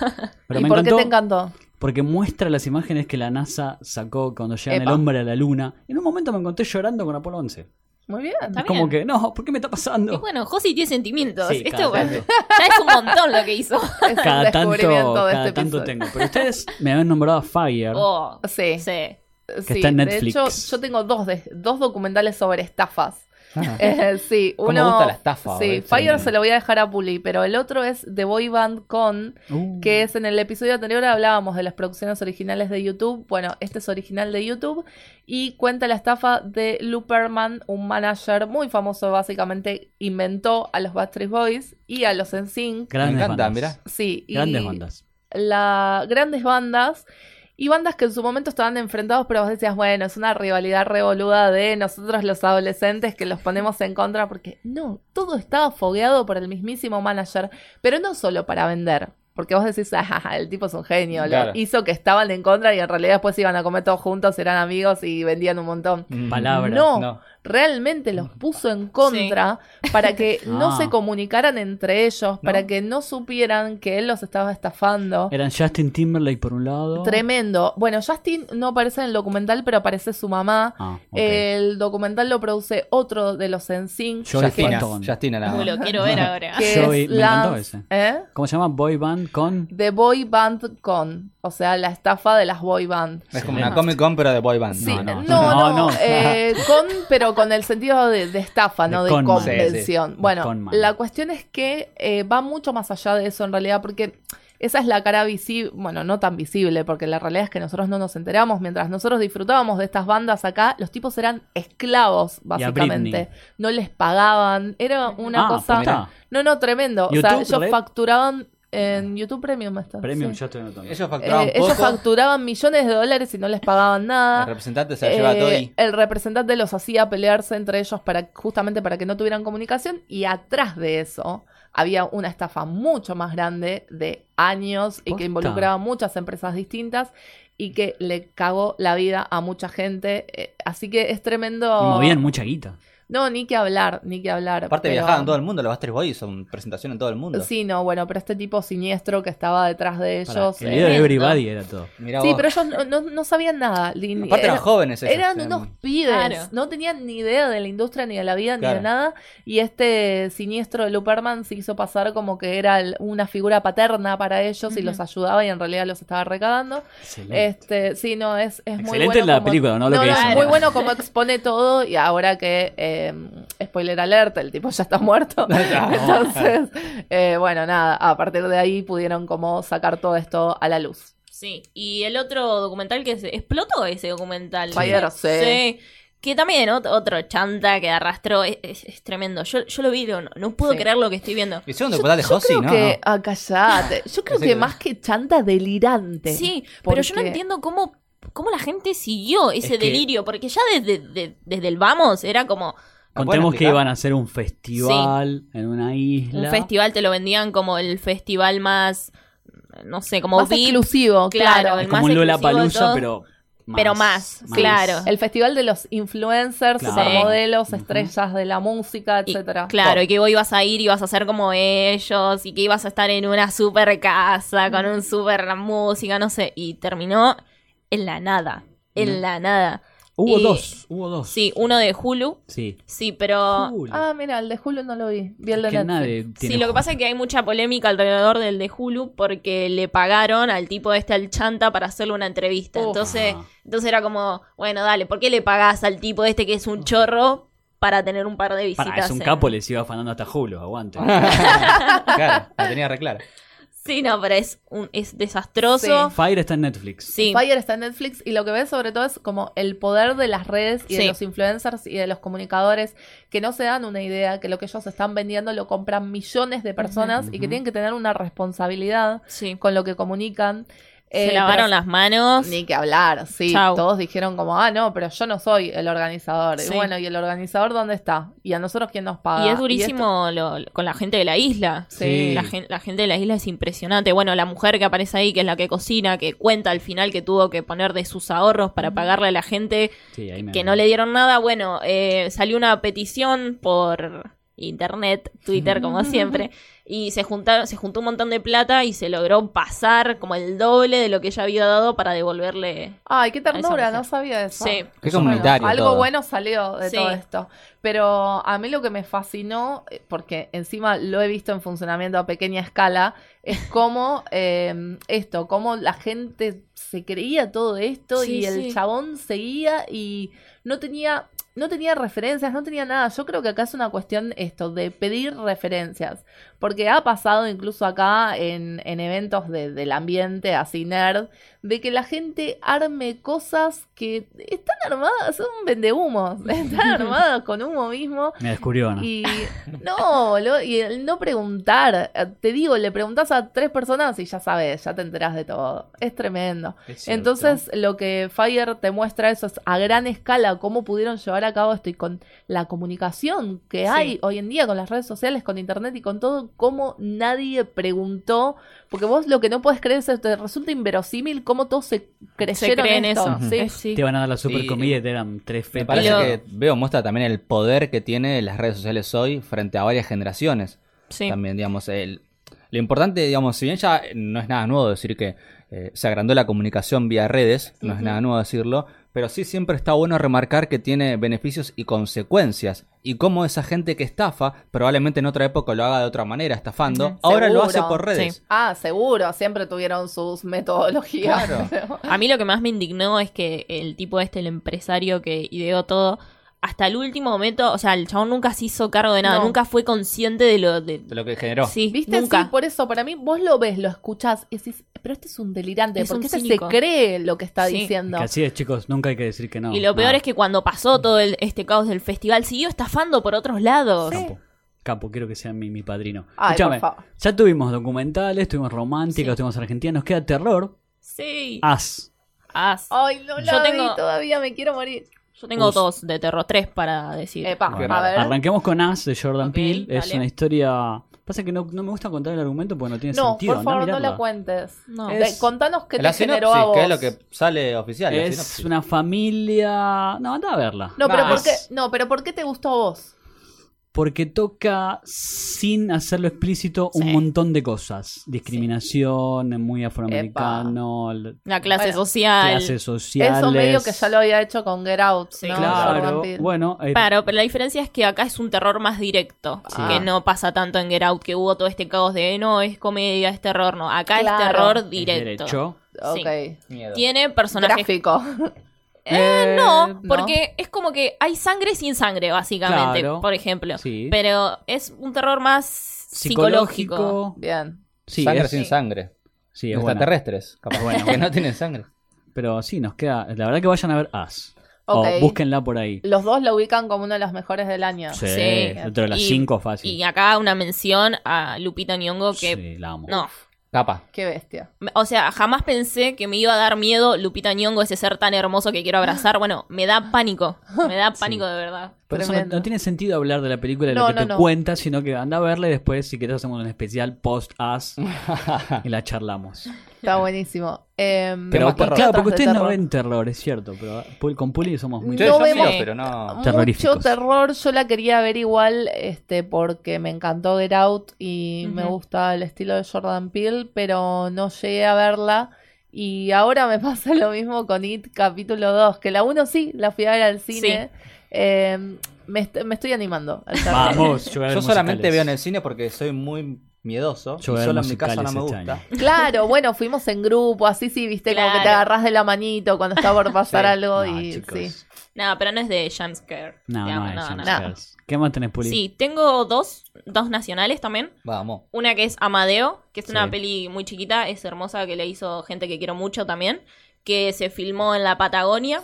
Pero ¿Y me por encantó qué te encantó? porque muestra las imágenes que la NASA sacó cuando llegan Epa. el hombre a la luna. En un momento me encontré llorando con Apolo 11. Muy bien. Está Es como bien. que, no, ¿por qué me está pasando? Y bueno, Josi tiene sentimientos. Sí, Esto bueno, ya es un montón lo que hizo. Es un cada tanto, descubrimiento de cada este tanto tengo. Pero ustedes me habían nombrado a Fire. Oh, Sí, sí. sí. está en De Netflix. hecho, yo tengo dos, de- dos documentales sobre estafas. Ah. Eh, sí, ¿Cómo uno. gusta la estafa, Sí? Fire se lo voy a dejar a Puli, pero el otro es The Boy Band Con, Uh, que es en el episodio anterior hablábamos de las producciones originales de YouTube. Bueno, este es original de YouTube y cuenta la estafa de Luperman, un manager muy famoso, básicamente inventó a los Backstreet Boys y a los NSYNC. grandes Me encanta, bandas. mirá. Sí, y Grandes bandas. la grandes bandas y bandas que en su momento estaban enfrentados, pero vos decías, bueno, es una rivalidad revoluda de nosotros los adolescentes que los ponemos en contra, porque no, todo estaba fogueado por el mismísimo manager, pero no solo para vender. Porque vos decís, ah, el tipo es un genio, lo hizo que estaban en contra y en realidad después iban a comer todos juntos, eran amigos y vendían un montón. Mm. Palabra. No, No. Realmente los puso en contra para que no Ah. se comunicaran entre ellos, para que no supieran que él los estaba estafando. Eran Justin Timberlake por un lado. Tremendo. Bueno, Justin no aparece en el documental, pero aparece su mamá. Ah. El documental lo produce otro de los Justina, Fatton. Justina nada Uy, lo quiero ver ahora. que Joey, es me encantó Lance- ese. ¿eh? ¿Cómo se llama? Boy Band con. The Boy Band Con, o sea, la estafa de las boy band. Es como Sí. una Comic Con, pero de boy band. Sí, No, no, no, no, no, no. eh, con, pero con el sentido de, de estafa, no de convención. Bueno, la cuestión es que eh, va mucho más allá de eso en realidad, porque esa es la cara visible, bueno, no tan visible, porque la realidad es que nosotros no nos enteramos. Mientras nosotros disfrutábamos de estas bandas acá, los tipos eran esclavos, básicamente. No les pagaban, era una Ah, cosa... mirá. No, no, tremendo. o sea, ellos facturaban en YouTube Premium. Está, Premium, sí. ya estoy anotando. Ellos Eh, facturaban ellos facturaban millones de dólares y no les pagaban nada. El representante se la lleva Eh, todo y... el representante los hacía pelearse entre ellos para justamente para que no tuvieran comunicación y atrás de eso había una estafa mucho más grande de años y que involucraba muchas empresas distintas y que le cagó la vida a mucha gente. Eh, así que es tremendo. Y movían mucha guita. No, ni que hablar, ni que hablar. Aparte pero- viajaban todo el mundo, los Backstreet Boys son presentación en todo el mundo. Sí, no, bueno, pero este tipo siniestro que estaba detrás de ellos. el eh, de Everybody era todo. Mirá Sí, vos. pero ellos no, no- no sabían nada. Aparte eran era- jóvenes ellos, Eran eran- unos pibes, Claro. no tenían ni idea de la industria, ni de la vida, ni de nada. Y este siniestro de Luperman se hizo pasar como que era el- una figura paterna para ellos y los ayudaba y en realidad los estaba recagando. Excelente. Este, sí, no, es, es muy Excelente bueno. la como- película, no lo que hizo. muy bueno como expone todo y ahora que, eh, spoiler alert, el tipo ya está muerto. Entonces, eh, bueno, nada, a partir de ahí pudieron como sacar todo esto a la luz. Sí, y el otro documental que se explotó ese documental. Fire, sí. Que también ot- otro chanta que arrastró, es, es- es tremendo. Yo, yo lo vi, no, no puedo Sí. creer lo que estoy viendo. Hicieron documental de Yo Josie, creo ¿no? que, ah, callate. Yo creo que que- más que chanta, delirante. Sí, pero yo no entiendo cómo, cómo la gente siguió ese Es que- delirio, porque ya desde, de- desde el vamos era como Contemos que iban a hacer un festival en una isla. un festival, te lo vendían como el festival más, no sé, como Más VIP, exclusivo, claro, claro. el como más un Lola Palusa, pero más. Pero más, claro. El festival de los influencers, Claro. supermodelos, Ujú. estrellas de la música, etcétera. claro, y que vos ibas a ir y ibas a ser como ellos, y que ibas a estar en una super casa con un super música, no sé, y terminó en la nada, en la nada. Hubo Y- dos, hubo dos. Sí, uno de Hulu, Sí. sí, pero... Ah, mira, el de Julio no lo vi. Vi el de que Netflix. nadie tiene Sí, lo que pasa es que hay mucha polémica alrededor del de Hulu porque le pagaron al tipo este al chanta para hacerle una entrevista. Entonces, entonces era como, bueno, dale, ¿por qué le pagás al tipo este que es un chorro para tener un par de visitas? Pará, es un capo, les iba afanando hasta Julio, aguante. claro, la tenía re clara. Sí, no, pero es un es desastroso. Fire está en Netflix. Sí. Fire está en Netflix y lo que ves sobre todo es como el poder de las redes y de los influencers y de los comunicadores que no se dan una idea que lo que ellos están vendiendo lo compran millones de personas y que tienen que tener una responsabilidad Sí. con lo que comunican. Se Eh, lavaron pero- las manos. Ni que hablar, sí. Chau. Todos dijeron como, ah, no, pero yo no soy el organizador. Sí. Y bueno, ¿y el organizador dónde está? ¿Y a nosotros quién nos paga? Y es durísimo lo- con la gente de la isla. Sí. La, gen- la gente de la isla es impresionante. Bueno, la mujer que aparece ahí, que es la que cocina, que cuenta al final que tuvo que poner de sus ahorros para pagarle a la gente Sí, ahí me- que no le dieron nada. Bueno, eh, salió una petición por internet, Twitter, como siempre, y se juntaron, se juntó un montón de plata y se logró pasar como el doble de lo que ella había dado para devolverle. Ay, qué ternura, no sabía eso. Sí. Qué Bueno, comunitario algo todo. bueno salió de Sí. todo esto. Pero a mí lo que me fascinó, eh, porque encima lo he visto en funcionamiento a pequeña escala, es cómo eh, esto, cómo la gente se creía todo esto Sí, y el sí. chabón seguía y no tenía, no tenía referencias, no tenía nada. Yo creo que acá es una cuestión esto, de pedir referencias. Porque ha pasado incluso acá en, en eventos de- del ambiente así nerd, de que la gente arme cosas que están armadas, son vendehumos, están armadas con humo mismo. Me descubrió, ¿no? Y no, boludo, y el no preguntar, eh, te digo, le preguntas a tres personas y ya sabes, ya te enterás de todo. Es tremendo. Es. Entonces, lo que Fire te muestra eso es a gran escala cómo pudieron llevar a cabo esto y con la comunicación que Sí. hay hoy en día con las redes sociales, con internet y con todo, cómo nadie preguntó, porque vos lo que no puedes creer es, te resulta inverosímil cómo todos se creyeron creen esto. eso. Sí. Sí. Te van a dar la super Sí. comida y te eran tres Me fetas. parece lo- que veo muestra también el poder que tiene las redes sociales hoy frente a varias generaciones. Sí. También, digamos, el, lo importante, digamos, si bien ya no es nada nuevo decir que eh, se agrandó la comunicación vía redes, no es nada nuevo decirlo, pero sí siempre está bueno remarcar que tiene beneficios y consecuencias. Y cómo esa gente que estafa, probablemente en otra época lo haga de otra manera, estafando, ahora lo hace por redes. Sí. Ah, seguro, siempre tuvieron sus metodologías. Claro. A mí lo que más me indignó es que el tipo este, el empresario que ideó todo, hasta el último momento, o sea, el chabón nunca se hizo cargo de nada, No. nunca fue consciente de lo de... De lo que generó. Sí, ¿Viste? nunca. Sí, por eso, para mí, vos lo ves, lo escuchás y decís, pero este es un delirante, Es porque un este cínico. se cree lo que está Sí. diciendo. Que así es, chicos, nunca hay que decir que no. y lo peor No. es que cuando pasó todo el- este caos del festival, siguió estafando por otros lados. Sí. Capo. Capo, quiero que sea mi, mi padrino. Ay, Escúchame, por favor. ya tuvimos documentales, tuvimos románticos, Sí. tuvimos argentinos, nos queda terror. Sí. As. As. Ay, no Yo la tengo- vi, todavía me quiero morir. Yo tengo Us. dos de terror, tres para decir. Epa, Bueno, a ver. Arranquemos con As de Jordan Peele. Es dale. una historia Pasa que no, no me gusta contar el argumento porque no tiene No, sentido. por andá a favor, no la cuentes. No. De- Es- contanos qué la te generó a vos. que es lo que sale oficial. Es una familia. No, anda a verla. No, pero Nah, ¿por qué? No, pero ¿por qué te gustó a vos? Porque toca, sin hacerlo explícito, un Sí. montón de cosas. Discriminación, muy afroamericano, La clase Bueno, social. clases sociales. Eso medio que ya lo había hecho con Get Out, Sí, Claro, bueno. eh, Claro, pero la diferencia es que acá es un terror más directo, Sí. que no pasa tanto en Get Out, que hubo todo este caos de no, es comedia, es terror, no. Acá Claro. es terror es directo. derecho. Sí. Ok. Miedo. Tiene personajes Gráfico. Eh, no, ¿no? porque es como que hay sangre sin sangre, básicamente, Claro. por ejemplo. Sí. Pero es un terror más psicológico. Psicológico. Bien. Sí, sangre es- sin sangre. sí, es buena. Extraterrestres, capaz. Bueno. que no tienen sangre. Pero sí, nos queda. La verdad que vayan a ver As. Ok. O búsquenla por ahí. Los dos lo ubican como uno de los mejores del año. Sí, Sí. dentro de las Y- cinco fácil. Y acá una mención a Lupita Nyong'o que... Sí, la amo. No, Capa. Qué bestia. O sea, jamás pensé que me iba a dar miedo Lupita Nyong'o, ese ser tan hermoso que quiero abrazar. Bueno, me da pánico. Me da pánico de verdad. Por eso no, tiene sentido hablar de la película de No, lo que no, te cuenta, sino que anda a verla y después, si querés, hacemos un especial post-As y la charlamos. Está buenísimo. Em, Pero ¿y qué claro, porque de ustedes no ven terror, es cierto, pero con Puli somos muy No vemos- pero no. Terroríficos. Mucho terror, yo la quería ver igual, este, porque me encantó Get Out y me gusta el estilo de Jordan Peele, pero no llegué a verla. Y ahora me pasa lo mismo con It capítulo 2, que la 1 sí, la fui a ver al cine. Eh, me, est- me estoy animando. al terror. Vamos, yo, Yo solamente veo en el cine porque soy muy miedoso. Yo y solo en mi casa no me este gusta. Claro, bueno, fuimos en grupo, así sí, viste, como que te agarras de la manito cuando está por pasar Sí. algo No, y chicos. sí. Nada, pero no es de jumpscare. No, digamos, no, es no, no. jumpscares. ¿Qué más tenés, Puli? Sí, tengo dos, dos nacionales también. Vamos. Una que es Amadeo, que es una Sí. peli muy chiquita, es hermosa, que le hizo gente que quiero mucho también, que se filmó en la Patagonia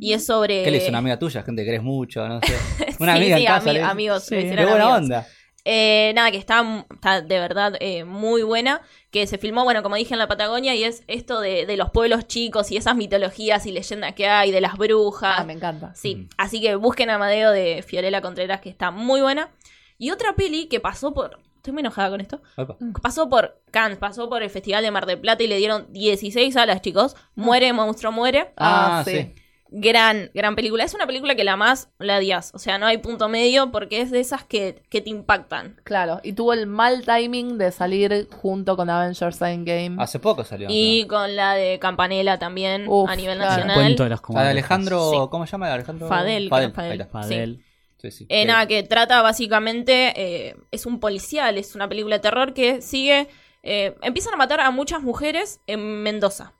y es sobre... ¿Qué le hizo una amiga tuya? Gente que crees mucho, no sé. Sí, Una amiga sí, en casa. ami- le- amigos, Sí. Qué buena amigos. onda. Eh, nada, que está, está de verdad eh, muy buena, que se filmó, bueno, como dije, en la Patagonia, y es esto de, de los pueblos chicos y esas mitologías y leyendas que hay, de las brujas. Ah, me encanta. Sí, Mm. así que busquen Amadeo de Fiorella Contreras, que está muy buena. Y otra peli que pasó por... Estoy muy enojada con esto. Opa. Pasó por Cannes, pasó por el Festival de Mar del Plata y le dieron 16 salas, chicos. Muere, monstruo, muere. Ah, Ah, sí. sí. Gran, gran película. Es una película que la más la odias. O sea, no hay punto medio porque es de esas que, que te impactan. Claro, y tuvo el mal timing de salir junto con Avengers Endgame. Hace poco salió. Y con la de Campanella también Uf, a nivel claro. nacional. Cuento de las La de Alejandro, Sí. ¿cómo se llama? Alejandro Fadel, Fadel. Fadel. Fadel. Sí, sí. Eh, Que- nada, que trata básicamente, eh, es un policial, es una película de terror que sigue, eh, empiezan a matar a muchas mujeres en Mendoza.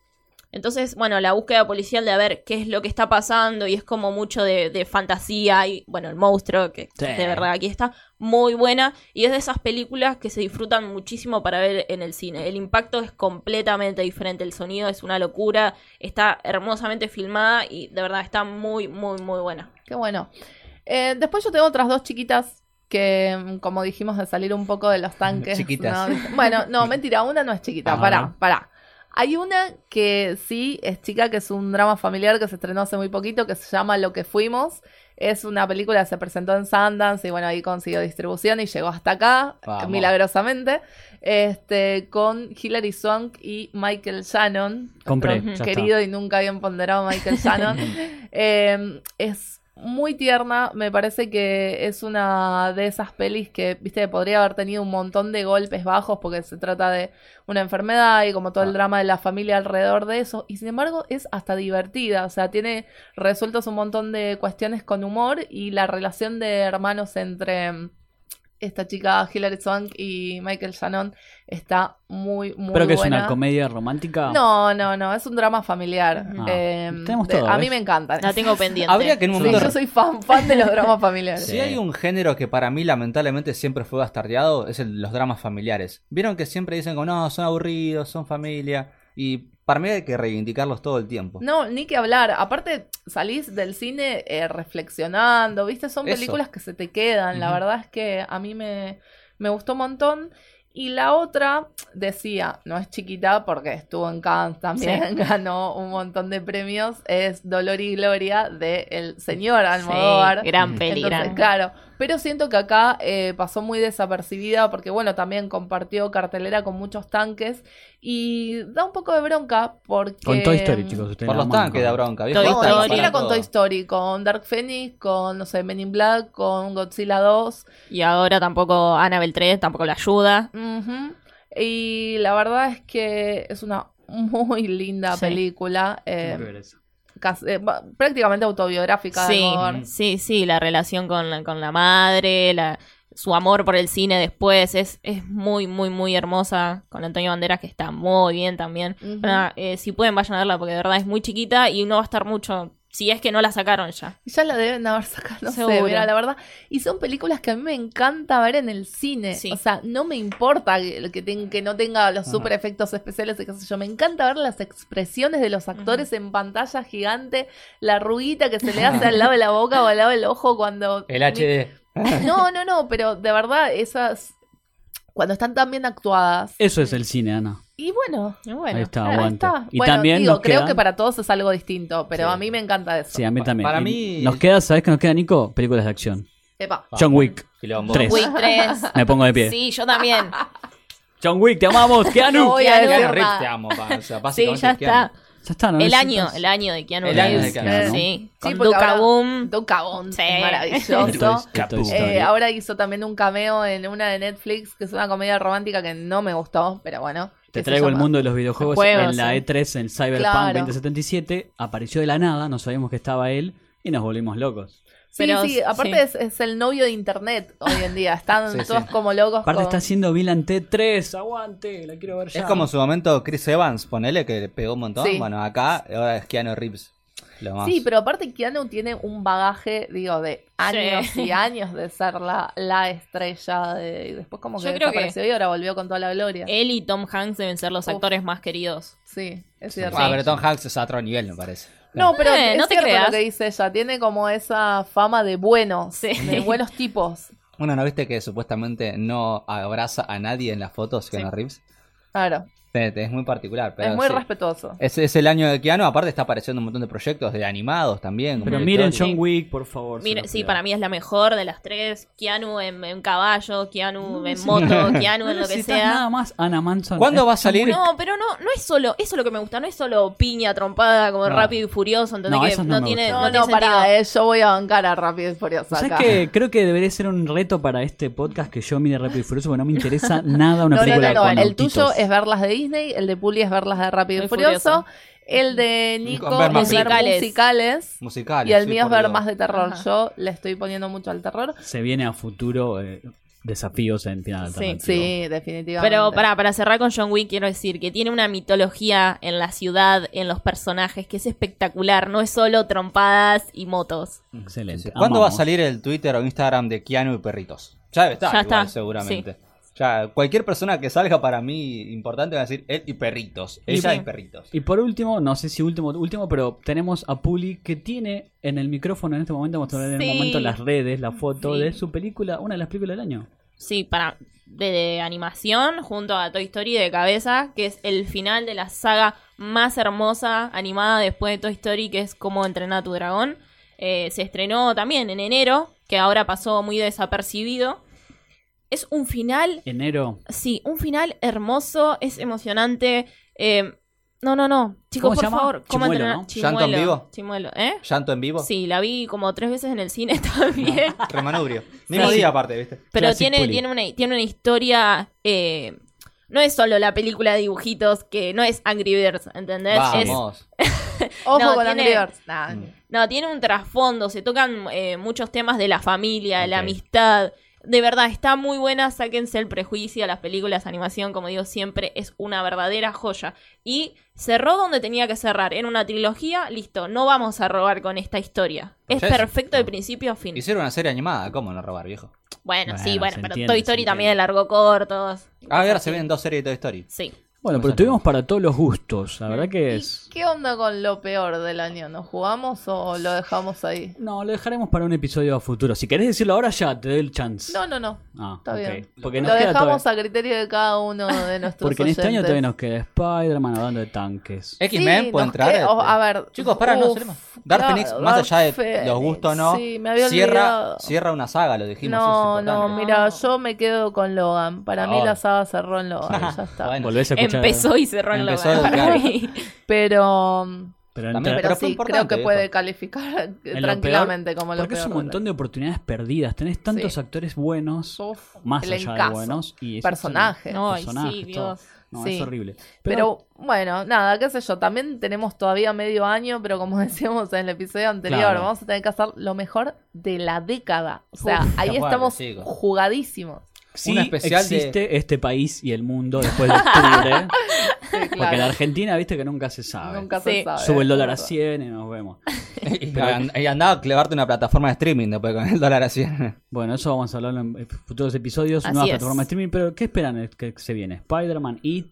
Entonces, bueno, la búsqueda policial de a ver qué es lo que está pasando y es como mucho de, de fantasía y, bueno, el monstruo, que Sí. de verdad aquí está muy buena y es de esas películas que se disfrutan muchísimo para ver en el cine. El impacto es completamente diferente, el sonido es una locura, está hermosamente filmada y de verdad está muy, muy, muy buena. Qué bueno. Eh, después yo tengo otras dos chiquitas que, mm, como dijimos, de salir un poco de los tanques. Chiquitas. ¿no? Bueno, no, mentira, una no es chiquita. Ah. Pará, pará. Hay una que sí es chica, que es un drama familiar que se estrenó hace muy poquito, que se llama Lo que fuimos. Es una película que se presentó en Sundance y bueno, ahí consiguió distribución y llegó hasta acá, Vamos. milagrosamente, este, con Hilary Swank y Michael Shannon. Compré, querido y nunca bien ponderado Michael Shannon. Eh, es muy tierna, me parece que es una de esas pelis que, viste, podría haber tenido un montón de golpes bajos porque se trata de una enfermedad y como todo el Ah. drama de la familia alrededor de eso, y sin embargo es hasta divertida, o sea, tiene resueltos un montón de cuestiones con humor y la relación de hermanos entre esta chica Hilary Swank y Michael Shannon está muy, muy ¿Pero que es buena. una comedia romántica? No, no, no, es un drama familiar. Ah, Eh, tenemos de- todo, a mí me encantan. La tengo pendiente. Habría que en un Sí, momento. yo soy fan, fan de los dramas familiares. Si hay un género que para mí lamentablemente siempre fue bastardeado, es el, los dramas familiares. Vieron que siempre dicen como no, son aburridos, son familia. Y para mí hay que reivindicarlos todo el tiempo. No, ni que hablar. Aparte, salís del cine eh, reflexionando, ¿viste? Son Eso. películas que se te quedan. La verdad es que a mí me, me gustó un montón. Y la otra, decía, no es chiquita porque estuvo en Cannes también, ganó un montón de premios, es Dolor y Gloria de el señor Almodóvar. Sí, gran peli, Entonces, gran. claro, Pero siento que acá eh, pasó muy desapercibida porque, bueno, también compartió cartelera con muchos tanques y da un poco de bronca porque... Con Toy Story, chicos. ustedes Por la los tanques con- da bronca. viejo. Toy No, ni siquiera con Toy todo. Story, con Dark Phoenix, con, no sé, Men in Black, con Godzilla 2. Y ahora tampoco Annabelle 3 tampoco la ayuda. Ujú. Y la verdad es que es una muy linda Sí. película, eh, Casi- eh, prácticamente autobiográfica. Sí, sí, sí, la relación con la, con la madre, la, su amor por el cine después es, es muy, muy, muy hermosa con Antonio Banderas, que está muy bien también. Eh, si pueden, vayan a verla porque de verdad es muy chiquita y no va a estar mucho, si es que no la sacaron ya. Ya la deben haber sacado, no sé, Seguro. mira, la verdad. Y son películas que a mí me encanta ver en el cine. Sí. O sea, no me importa que, que, ten- que no tenga los super efectos especiales y qué sé yo. Me encanta ver las expresiones de los actores en pantalla gigante, la ruguita que se le hace al lado de la boca o al lado del ojo cuando... El HD. No, no, no, pero de verdad, esas... Cuando están tan bien actuadas. Eso es el cine, Ana. Y bueno, bueno, Ahí está, ahí aguante. está. Y bueno, también digo, nos creo queda- que para todos es algo distinto, pero Sí. a mí me encanta eso. Sí, a mí también. para Y mí- Nos queda, ¿sabes qué nos queda, Nico? Películas de acción. Epa. John Wick. Tres. Wick 3. Me pongo de pie. Sí, yo también. John Wick, te amamos, No Keanu. voy a Keanu te amo, pa. O sea, Sí, ya es Keanu. está. Ya está, ¿no? El año, el año de Keanu El año de Reeves. Keanu, ¿no? Sí, Sí, con Duca ahora- Boom. Duca Sí. Esto maravilloso. Eh, ahora hizo también un cameo en una de Netflix, que es una comedia romántica que no me gustó, pero bueno. Te traigo el mundo de los videojuegos Juegos, en la sí. E3 en Cyberpunk Claro. 2077. Apareció de la nada, no sabíamos que estaba él y nos volvimos locos. Sí, Pero, sí, aparte sí. Es, es el novio de internet hoy en día. Están Sí, todos sí. como locos. Aparte con- está haciendo Villain T3, aguante, la quiero ver ya. Es como su momento Chris Evans, ponele, que le pegó un montón. Sí. Bueno, acá ahora es Keanu Reeves. Lo más. Sí, pero aparte Keanu tiene un bagaje, digo, de años Sí. y años de ser la, la estrella. De, y después como que Yo creo que- desapareció y ahora volvió con toda la gloria. Él y Tom Hanks deben ser los Uf. actores más queridos. Sí, es cierto. Ah, pero Tom Hanks es a otro nivel, me parece. No, pero Eh, es no te cierto creas. lo que dice ella. Tiene como esa fama de buenos, Sí. de buenos tipos. Bueno, ¿no viste que supuestamente no abraza a nadie en las fotos, Keanu Reeves? Claro, Es muy particular. Pero es muy sí. respetuoso. Es, es el año de Keanu, aparte está apareciendo un montón de proyectos de animados también. Pero miren. John Wick, por favor. los sí, para mí es la mejor de las tres. Keanu en, en caballo, Keanu en moto, Keanu No en lo que sea. nada más Ana Manson. ¿Cuándo va a salir? No, pero no, no es solo, eso es lo que me gusta, no es solo piña trompada como No. rápido y furioso, ¿entendés? No, que no no, me tiene, no, No, no, tiene para, eh, yo voy a bancar a Rápido y Furioso ¿Sabes acá. qué? Creo que debería ser un reto para este podcast que yo mire Rápido y Furioso porque no me interesa nada una No, no, película no, no. con El autitos. tuyo es ver las de Disney, el de Puli es ver las de Rápido y Furioso, furioso. el de Nico es ver musicales. musicales Musicales. y el sí, mío es ver más de terror. Ajá. Yo le estoy poniendo mucho al terror. Se viene a futuro eh, desafíos en final Sí. Sí, definitivamente. Pero para, para cerrar con John Wick, quiero decir que tiene una mitología en la ciudad, en los personajes, que es espectacular. No es solo trompadas y motos. Excelente. ¿Cuándo va a salir el Twitter o Instagram de Keanu y Perritos? Ya debe estar, Ya igual, está, seguramente. Ya, cualquier persona que salga para mí importante va a decir él y Perritos. Ella y Perritos. Y por último, no sé si último, último, pero tenemos a Puli que tiene en el micrófono en este momento, vamos a ver en Sí. un momento las redes, la foto Sí. de su película, una de las películas del año. Sí, para de, de animación junto a Toy Story de cabeza, que es el final de la saga más hermosa animada después de Toy Story, que es Cómo entrenar a tu dragón. Eh, se estrenó también en enero, que ahora pasó muy desapercibido. Es un final, Enero. sí, un final hermoso, es emocionante. Eh, no, no, no, chicos, ¿Cómo se por llama? favor, ¿cómo Chimuelo, entrenar? ¿no? ¿Llanto en vivo? Chimuelo, ¿eh? ¿Llanto en vivo? Sí, la vi como tres veces en el cine también. Remanubrio. Mismo Sí. día aparte, ¿viste? Pero Classic tiene, Puli. tiene, una, tiene una historia. eh, no es solo la película de dibujitos, que no es Angry Birds, ¿entendés? Es, Vamos. Ojo No, con tiene- Angry Birds. Nah, Mm. no, tiene un trasfondo, se tocan eh, muchos temas de la familia, de la amistad. De verdad, está muy buena, sáquense el prejuicio a las películas de animación, como digo siempre, es una verdadera joya. Y cerró donde tenía que cerrar, en una trilogía, listo, no vamos a robar con esta historia. Es perfecto de principio a fin. Hicieron una serie animada, ¿cómo no robar, viejo? Bueno, sí, Bueno, bueno, se pero entiende, Toy Story también largó cortos. Ah, ahora se ven dos series de Toy Story. Sí. Bueno, pero tuvimos para todos los gustos. La verdad que ¿Y es. qué onda con lo peor del año? ¿Nos jugamos o lo dejamos ahí? No, lo dejaremos para un episodio futuro. Si querés decirlo ahora, ya te doy el chance. No, no, no. Ah, Está ok. bien. Porque Lo dejamos todavía- a criterio de cada uno de nuestros Porque en este año todavía nos queda Spider-Man hablando de tanques. X-Men Sí, puede entrar. queda- este. a ver. Chicos, para, no. Dark claro, Phoenix, más allá de los gustos o no, Sí, me había cierra, olvidado. cierra una saga, lo dijimos. No, es no, mira, yo me quedo con Logan. Para mí la saga cerró en Logan, ya está. Bueno, Volvés a escuchar. Empezó y cerró en Empezó, lo claro. Pero, Pero, También, pero sí, creo que puede calificar en lo tranquilamente peor- como lo Porque es un montón de oportunidades perdidas. Tenés tantos Sí. actores buenos, Uf, más allá de buenos. Y Personajes. sí, personajes. Dios. No, Sí. es horrible. Pero bueno, nada, qué sé yo, también tenemos todavía medio año, pero como decíamos en el episodio anterior, Claro. vamos a tener que hacer lo mejor de la década. O sea, Uf, ahí estamos jugadísimos. Sí un especial de- existe este país y el mundo después de octubre. Sí, Porque en claro. Argentina, viste que nunca se sabe. Nunca Sí. se sabe. Sube el dólar a es verdad. 100 y nos vemos. y, and- y andaba a clevarte una plataforma de streaming después con el dólar así. Bueno, eso vamos a hablarlo en futuros episodios. Así es. plataforma de streaming. Pero, ¿qué esperan que se viene? Spider-Man, It,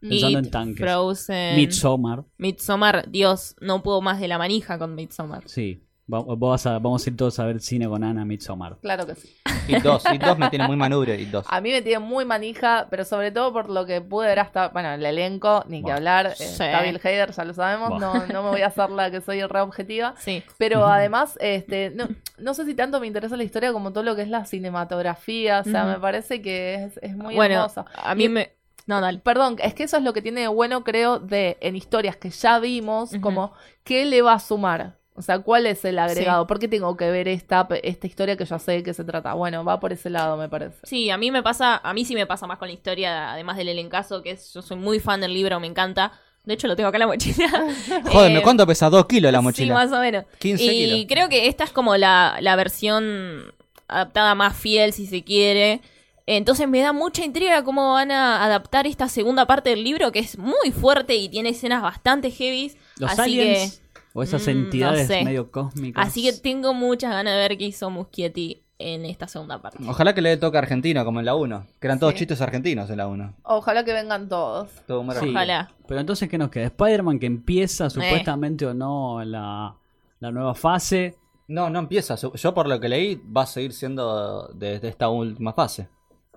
pensando It, en tanques. Frozen. Midsommar. Midsommar, Dios, no puedo más de la manija con Midsommar. Sí. Vas a- vamos a ir todos a ver cine con Ana Midsommar. Claro que sí. Y dos, y dos me tiene muy manubrio, y dos. A mí me tiene muy manija, pero sobre todo por lo que pude ver hasta, bueno, el elenco, ni que hablar, eh, Sí. está Bill Hader, ya lo sabemos, no, no me voy a hacer la que soy re objetiva. Sí. Pero además, este, no, no sé si tanto me interesa la historia como todo lo que es la cinematografía. O sea, me parece que es, es muy bueno, hermosa. a mí Y- me... No, dale. Perdón, es que eso es lo que tiene de bueno, creo, de en historias que ya vimos, como qué le va a sumar. O sea, ¿cuál es el agregado? ¿Por qué tengo que ver esta, esta historia que ya sé de qué se trata? Bueno, va por ese lado, me parece. Sí, a mí me pasa, a mí sí me pasa más con la historia, además del elencazo, que es, yo soy muy fan del libro, me encanta. De hecho, lo tengo acá en la mochila. Joder, Eh, ¿cuánto pesa? Dos kilos la Sí, mochila. más o menos. 15 y kilos. creo que esta es como la, la versión adaptada más fiel, si se quiere. Entonces me da mucha intriga cómo van a adaptar esta segunda parte del libro, que es muy fuerte y tiene escenas bastante heavy. Los así aliens que, o esas mm, no entidades sé. medio cósmicas. así que tengo muchas ganas de ver qué hizo Muschietti en esta segunda parte. Ojalá que le toque argentino como en la 1. Que eran todos Sí. chistes argentinos en la 1. Ojalá que vengan todos. Todo humor Sí. Ojalá. Pero entonces, ¿qué nos queda? Spider-Man que Eh. empieza supuestamente o no la, la nueva fase. No, no empieza. Yo por lo que leí va a seguir siendo desde esta última fase.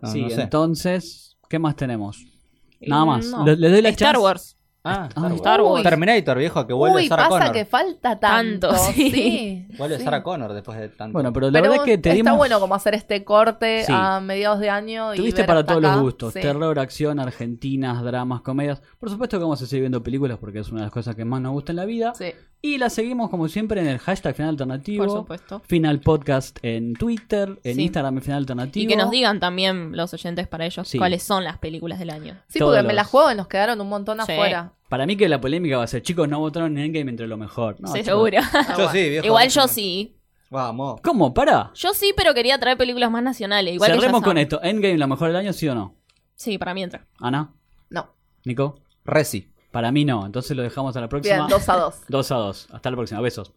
No, sí, no sé. entonces, ¿qué más tenemos? Nada más. No. Le, le doy la Star chance. Wars. Ah, Ah, Star Wars. Terminator, viejo, que vuelve Uy, Sarah pasa Connor. que falta tanto. Tanto, sí. sí. Vuelve sí. Sarah Connor después de tanto. Bueno, pero la Pero verdad es que te está dimos... bueno como hacer este corte Sí. a mediados de año. y Tuviste para todos acá. los gustos. Sí. Terror, acción, argentinas, dramas, comedias. Por supuesto que vamos a seguir viendo películas porque es una de las cosas que más nos gusta en la vida. Y la seguimos como siempre en el hashtag Final Alternativo. Por supuesto. Final Podcast en Twitter, en Sí. Instagram en Final Alternativo. Y que nos digan también los oyentes para ellos Sí. cuáles son las películas del año. Sí, Todos porque me los- la juego y nos quedaron un montón Sí. afuera. Para mí que la polémica va a ser, chicos, no votaron en Endgame entre lo mejor. No. Seguro. Yo sí, viejo. Igual yo sí. Vamos. ¿Cómo? ¿Para? Yo sí, pero quería traer películas más nacionales. Igual que Cerremos con esto. ¿Endgame la mejor del año, sí o no? Sí, para mí entra. ¿Ana? No. ¿Nico? Resi. Para mí no. Entonces lo dejamos a la próxima. Bien, dos a dos. Dos a dos. Hasta la próxima. Besos.